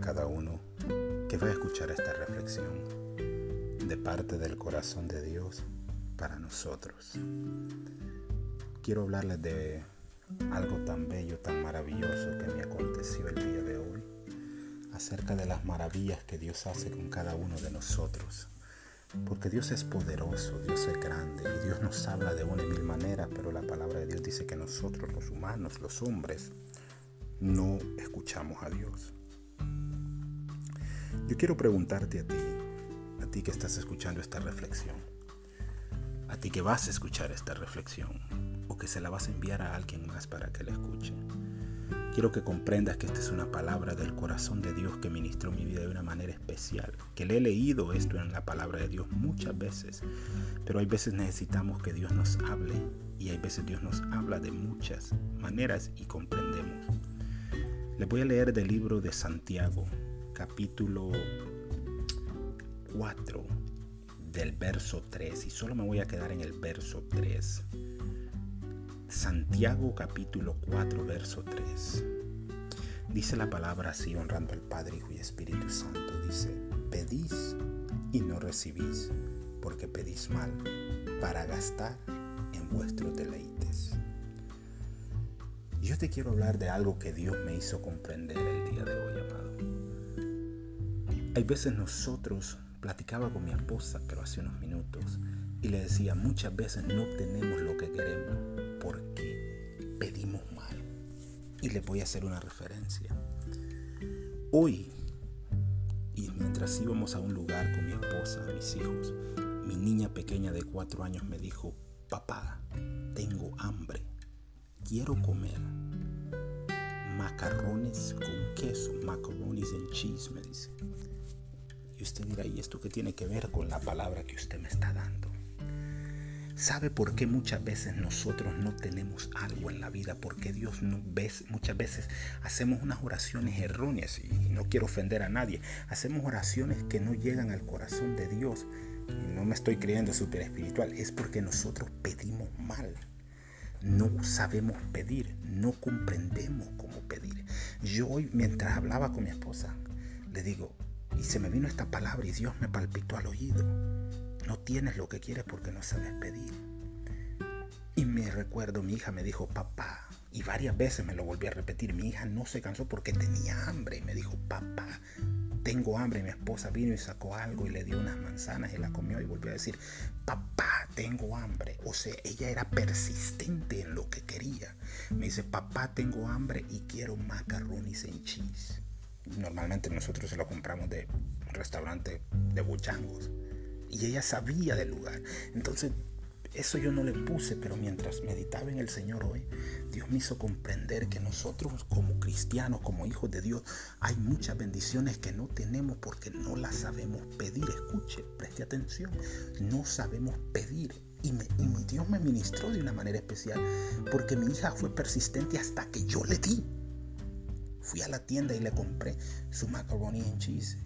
cada uno que va a escuchar esta reflexión de parte del corazón de Dios para nosotros. Quiero hablarles de algo tan bello, tan maravilloso que me aconteció el día de hoy, acerca de las maravillas que Dios hace con cada uno de nosotros. Porque Dios es poderoso, Dios es grande y Dios nos habla de una y mil maneras, pero la palabra de Dios dice que nosotros los humanos, los hombres, no escuchamos a Dios. Yo quiero preguntarte a ti, a ti que estás escuchando esta reflexión, a ti que vas a escuchar esta reflexión o que se la vas a enviar a alguien más para que la escuche. Quiero que comprendas que esta es una palabra del corazón de Dios que ministró mi vida de una manera especial, que le he leído esto en la palabra de Dios muchas veces, pero hay veces necesitamos que Dios nos hable y hay veces Dios nos habla de muchas maneras y comprendemos. Les voy a leer del libro de Santiago, capítulo 4, del verso 3, y solo me voy a quedar en el verso 3. Santiago capítulo 4, verso 3. Dice la palabra así, honrando al Padre, Hijo y Espíritu Santo. Dice, pedís y no recibís, porque pedís mal, para gastar en vuestros deleites. Yo te quiero hablar de algo que Dios me hizo comprender el día de hoy, amado. Hay veces nosotros, platicaba con mi esposa, pero hace unos minutos, y le decía, muchas veces no tenemos lo que queremos porque pedimos mal. Y les voy a hacer una referencia. Hoy, y mientras íbamos a un lugar con mi esposa, mis hijos, mi niña pequeña de cuatro años me dijo, papá, tengo hambre quiero comer macarrones con queso, macarrones and cheese, me dice. Y usted dirá, ¿y esto qué tiene que ver con la palabra que usted me está dando? ¿Sabe por qué muchas veces nosotros no tenemos algo en la vida? Porque Dios no ve, muchas veces hacemos unas oraciones erróneas y no quiero ofender a nadie. Hacemos oraciones que no llegan al corazón de Dios. No me estoy creyendo súper espiritual, es porque nosotros pedimos mal no sabemos pedir, no comprendemos cómo pedir. Yo hoy, mientras hablaba con mi esposa, le digo, y se me vino esta palabra y Dios me palpitó al oído. No tienes lo que quieres porque no sabes pedir. Y me recuerdo, mi hija me dijo, papá, y varias veces me lo volví a repetir, mi hija no se cansó porque tenía hambre y me dijo, papá, tengo hambre. Mi esposa vino y sacó algo y le dio unas manzanas y la comió y volvió a decir, papá, tengo hambre. O sea, ella era persistente en lo que quería. Me dice, papá, tengo hambre y quiero macarrones en cheese. Normalmente nosotros se lo compramos de un restaurante de buchangos. Y ella sabía del lugar. Entonces eso yo no le puse, pero mientras meditaba en el Señor hoy, Dios me hizo comprender que nosotros como cristianos, como hijos de Dios, hay muchas bendiciones que no tenemos porque no las sabemos pedir. Escuche, preste atención, no sabemos pedir. Y, mi Dios me ministró de una manera especial porque mi hija fue persistente hasta que yo le di. Fui a la tienda y le compré su macaroni and cheese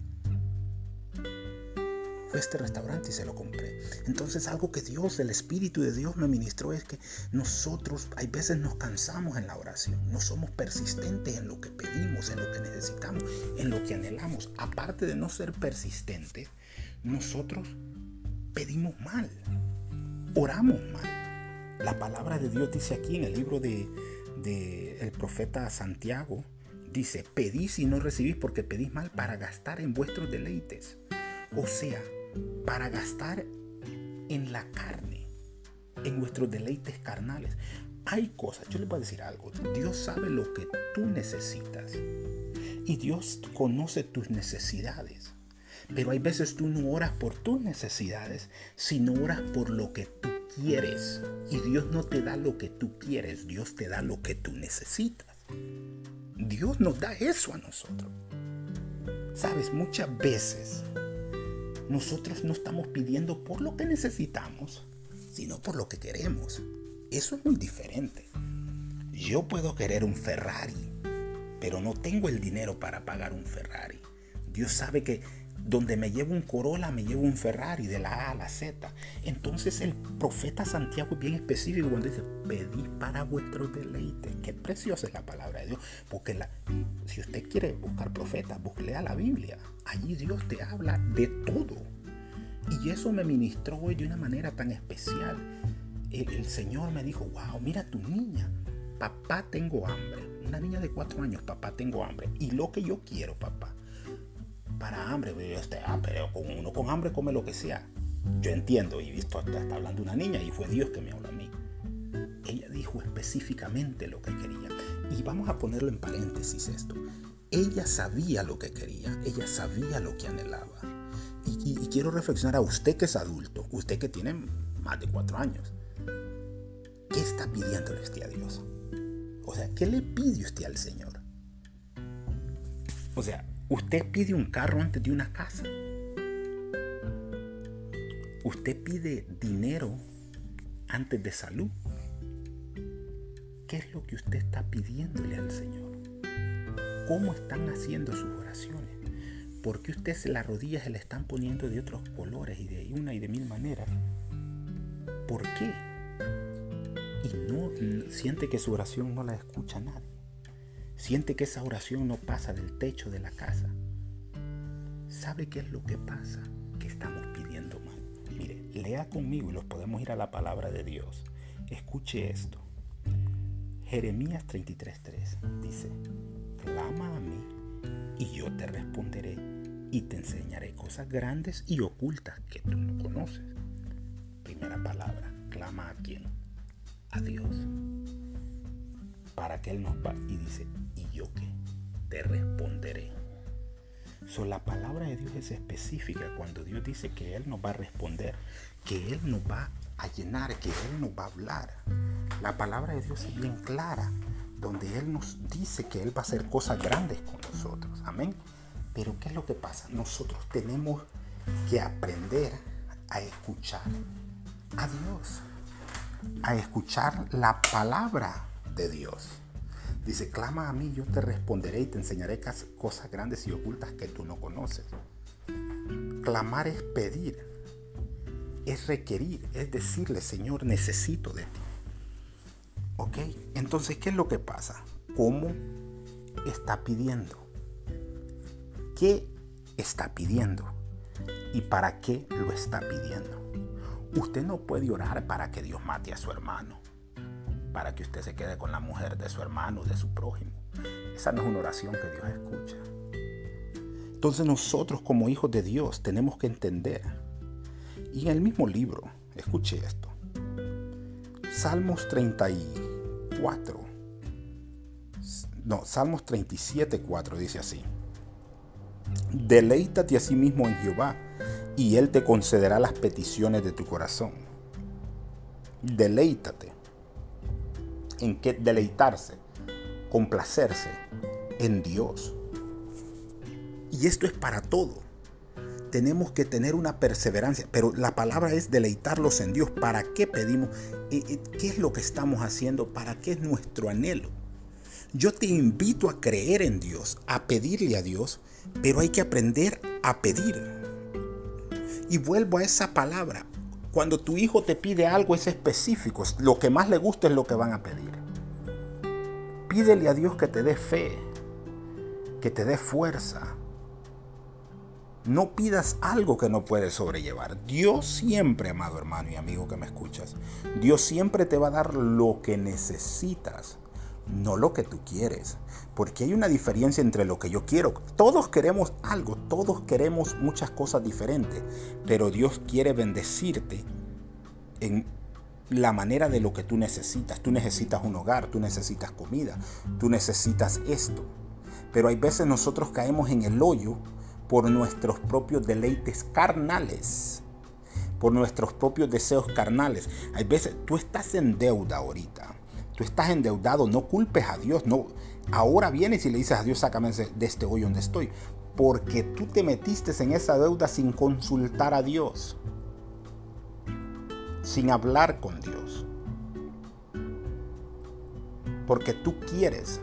este restaurante y se lo compré. Entonces algo que Dios, el Espíritu de Dios me ministró es que nosotros hay veces nos cansamos en la oración, no somos persistentes en lo que pedimos, en lo que necesitamos, en lo que anhelamos. Aparte de no ser persistentes, nosotros pedimos mal, oramos mal. La palabra de Dios dice aquí en el libro de, de el profeta Santiago, dice, pedís y no recibís porque pedís mal para gastar en vuestros deleites. O sea, para gastar en la carne, en nuestros deleites carnales. Hay cosas, yo les voy a decir algo, Dios sabe lo que tú necesitas y Dios conoce tus necesidades. Pero hay veces tú no oras por tus necesidades, sino oras por lo que tú quieres. Y Dios no te da lo que tú quieres, Dios te da lo que tú necesitas. Dios nos da eso a nosotros. Sabes, muchas veces nosotros no estamos pidiendo por lo que necesitamos, sino por lo que queremos. Eso es muy diferente. Yo puedo querer un Ferrari, pero no tengo el dinero para pagar un Ferrari. Dios sabe que donde me llevo un Corolla, me llevo un Ferrari de la A a la Z. Entonces el profeta Santiago es bien específico cuando dice, pedid para vuestro deleite. Qué preciosa es la palabra de Dios. Porque la, si usted quiere buscar profetas, lea la Biblia. Allí Dios te habla de todo. Y eso me ministró hoy de una manera tan especial. El, el Señor me dijo, wow, mira tu niña. Papá, tengo hambre. Una niña de cuatro años, papá, tengo hambre. Y lo que yo quiero, papá, para hambre, este, ah, pero con uno con hambre come lo que sea. Yo entiendo y visto hasta está hablando una niña y fue Dios que me habló a mí. Ella dijo específicamente lo que quería. Y vamos a ponerlo en paréntesis esto. Ella sabía lo que quería, ella sabía lo que anhelaba. Y, y quiero reflexionar a usted que es adulto, usted que tiene más de cuatro años. ¿Qué está pidiéndole usted a Dios? O sea, ¿qué le pide usted al Señor? O sea, usted pide un carro antes de una casa. Usted pide dinero antes de salud. ¿Qué es lo que usted está pidiéndole al Señor? ¿Cómo están haciendo sus oraciones? ¿Por qué usted las rodillas se le están poniendo de otros colores y de una y de mil maneras? ¿Por qué? y no siente que su oración no la escucha nadie. Siente que esa oración no pasa del techo de la casa. ¿Sabe qué es lo que pasa? Que estamos pidiendo mal. Mire, lea conmigo y los podemos ir a la palabra de Dios. Escuche esto. Jeremías 33:3 dice, clama a mí y yo te responderé y te enseñaré cosas grandes y ocultas que tú no conoces. Primera palabra, clama a quién? a Dios para que Él nos va y dice, ¿y yo qué? Te responderé. So, la palabra de Dios es específica cuando Dios dice que Él nos va a responder, que Él nos va a llenar, que Él nos va a hablar. La palabra de Dios es bien clara, donde Él nos dice que Él va a hacer cosas grandes con nosotros. Amén. Pero ¿qué es lo que pasa? Nosotros tenemos que aprender a escuchar a Dios a escuchar la palabra de Dios. Dice, clama a mí, yo te responderé y te enseñaré cosas grandes y ocultas que tú no conoces. Clamar es pedir, es requerir, es decirle, Señor, necesito de ti. ¿Ok? Entonces, ¿qué es lo que pasa? ¿Cómo está pidiendo? ¿Qué está pidiendo? ¿Y para qué lo está pidiendo? Usted no puede orar para que Dios mate a su hermano, para que usted se quede con la mujer de su hermano, de su prójimo. Esa no es una oración que Dios escucha. Entonces nosotros como hijos de Dios tenemos que entender. Y en el mismo libro, escuche esto. Salmos 34. No, Salmos 37, 4 dice así. Deleítate a sí mismo en Jehová y Él te concederá las peticiones de tu corazón. Deleítate. ¿En qué deleitarse? Complacerse en Dios. Y esto es para todo. Tenemos que tener una perseverancia, pero la palabra es deleitarlos en Dios. ¿Para qué pedimos? ¿Qué es lo que estamos haciendo? ¿Para qué es nuestro anhelo? Yo te invito a creer en Dios, a pedirle a Dios, pero hay que aprender a pedir. Y vuelvo a esa palabra. Cuando tu hijo te pide algo es específico. Lo que más le gusta es lo que van a pedir. Pídele a Dios que te dé fe, que te dé fuerza. No pidas algo que no puedes sobrellevar. Dios siempre, amado hermano y amigo que me escuchas, Dios siempre te va a dar lo que necesitas no lo que tú quieres. Porque hay una diferencia entre lo que yo quiero. Todos queremos algo, todos queremos muchas cosas diferentes, pero Dios quiere bendecirte en la manera de lo que tú necesitas. Tú necesitas un hogar, tú necesitas comida, tú necesitas esto. Pero hay veces nosotros caemos en el hoyo por nuestros propios deleites carnales, por nuestros propios deseos carnales. Hay veces tú estás en deuda ahorita Tú estás endeudado, no culpes a Dios, no. Ahora vienes y le dices a Dios, sácame de este hoyo donde estoy, porque tú te metiste en esa deuda sin consultar a Dios, sin hablar con Dios. Porque tú quieres,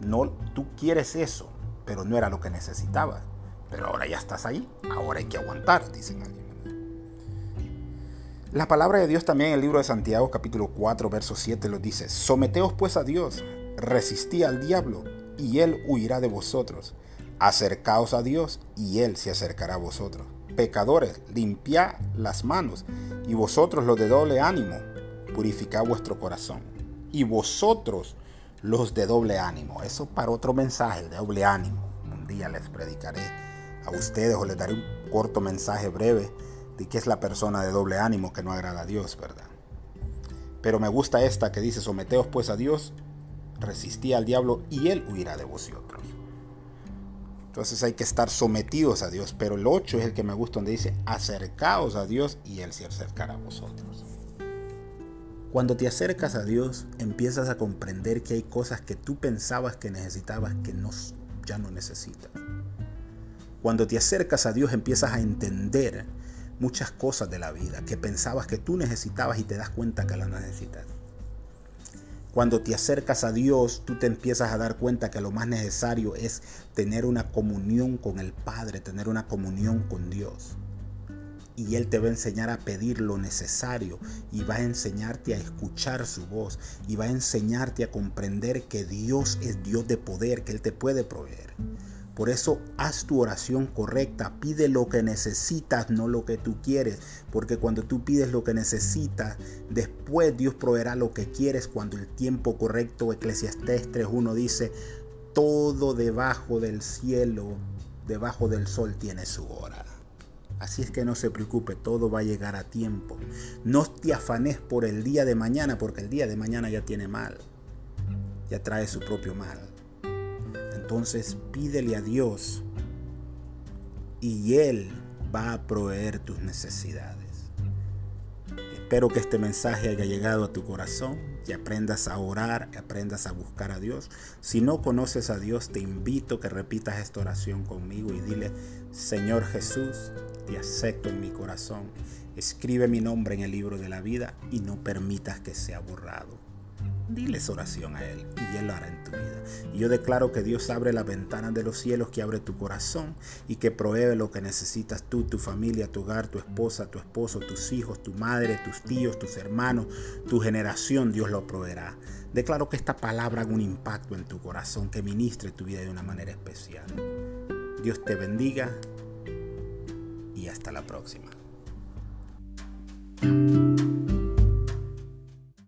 no, tú quieres eso, pero no era lo que necesitabas. Pero ahora ya estás ahí, ahora hay que aguantar, dicen alguien. La palabra de Dios también en el libro de Santiago capítulo 4 verso 7 lo dice, someteos pues a Dios, resistí al diablo y él huirá de vosotros. Acercaos a Dios y él se acercará a vosotros. Pecadores, limpiad las manos y vosotros los de doble ánimo, purificad vuestro corazón. Y vosotros los de doble ánimo. Eso para otro mensaje, el doble ánimo. Un día les predicaré a ustedes o les daré un corto mensaje breve de qué es la persona de doble ánimo que no agrada a Dios, ¿verdad? Pero me gusta esta que dice, someteos pues a Dios, resistí al diablo y él huirá de vosotros. Entonces hay que estar sometidos a Dios, pero el 8 es el que me gusta donde dice, acercaos a Dios y él se acercará a vosotros. Cuando te acercas a Dios, empiezas a comprender que hay cosas que tú pensabas que necesitabas que no, ya no necesitas. Cuando te acercas a Dios, empiezas a entender muchas cosas de la vida que pensabas que tú necesitabas y te das cuenta que las necesitas. Cuando te acercas a Dios, tú te empiezas a dar cuenta que lo más necesario es tener una comunión con el Padre, tener una comunión con Dios. Y Él te va a enseñar a pedir lo necesario y va a enseñarte a escuchar su voz y va a enseñarte a comprender que Dios es Dios de poder, que Él te puede proveer. Por eso haz tu oración correcta, pide lo que necesitas, no lo que tú quieres, porque cuando tú pides lo que necesitas, después Dios proveerá lo que quieres cuando el tiempo correcto, Eclesiastés 3.1 dice, todo debajo del cielo, debajo del sol tiene su hora. Así es que no se preocupe, todo va a llegar a tiempo. No te afanes por el día de mañana, porque el día de mañana ya tiene mal, ya trae su propio mal. Entonces pídele a Dios y Él va a proveer tus necesidades. Espero que este mensaje haya llegado a tu corazón, que aprendas a orar, aprendas a buscar a Dios. Si no conoces a Dios, te invito a que repitas esta oración conmigo y dile, Señor Jesús, te acepto en mi corazón. Escribe mi nombre en el libro de la vida y no permitas que sea borrado. Diles oración a Él y Él lo hará en tu vida. Y yo declaro que Dios abre las ventanas de los cielos, que abre tu corazón y que provee lo que necesitas tú, tu familia, tu hogar, tu esposa, tu esposo, tus hijos, tu madre, tus tíos, tus hermanos, tu generación. Dios lo proveerá. Declaro que esta palabra haga un impacto en tu corazón, que ministre tu vida de una manera especial. Dios te bendiga y hasta la próxima.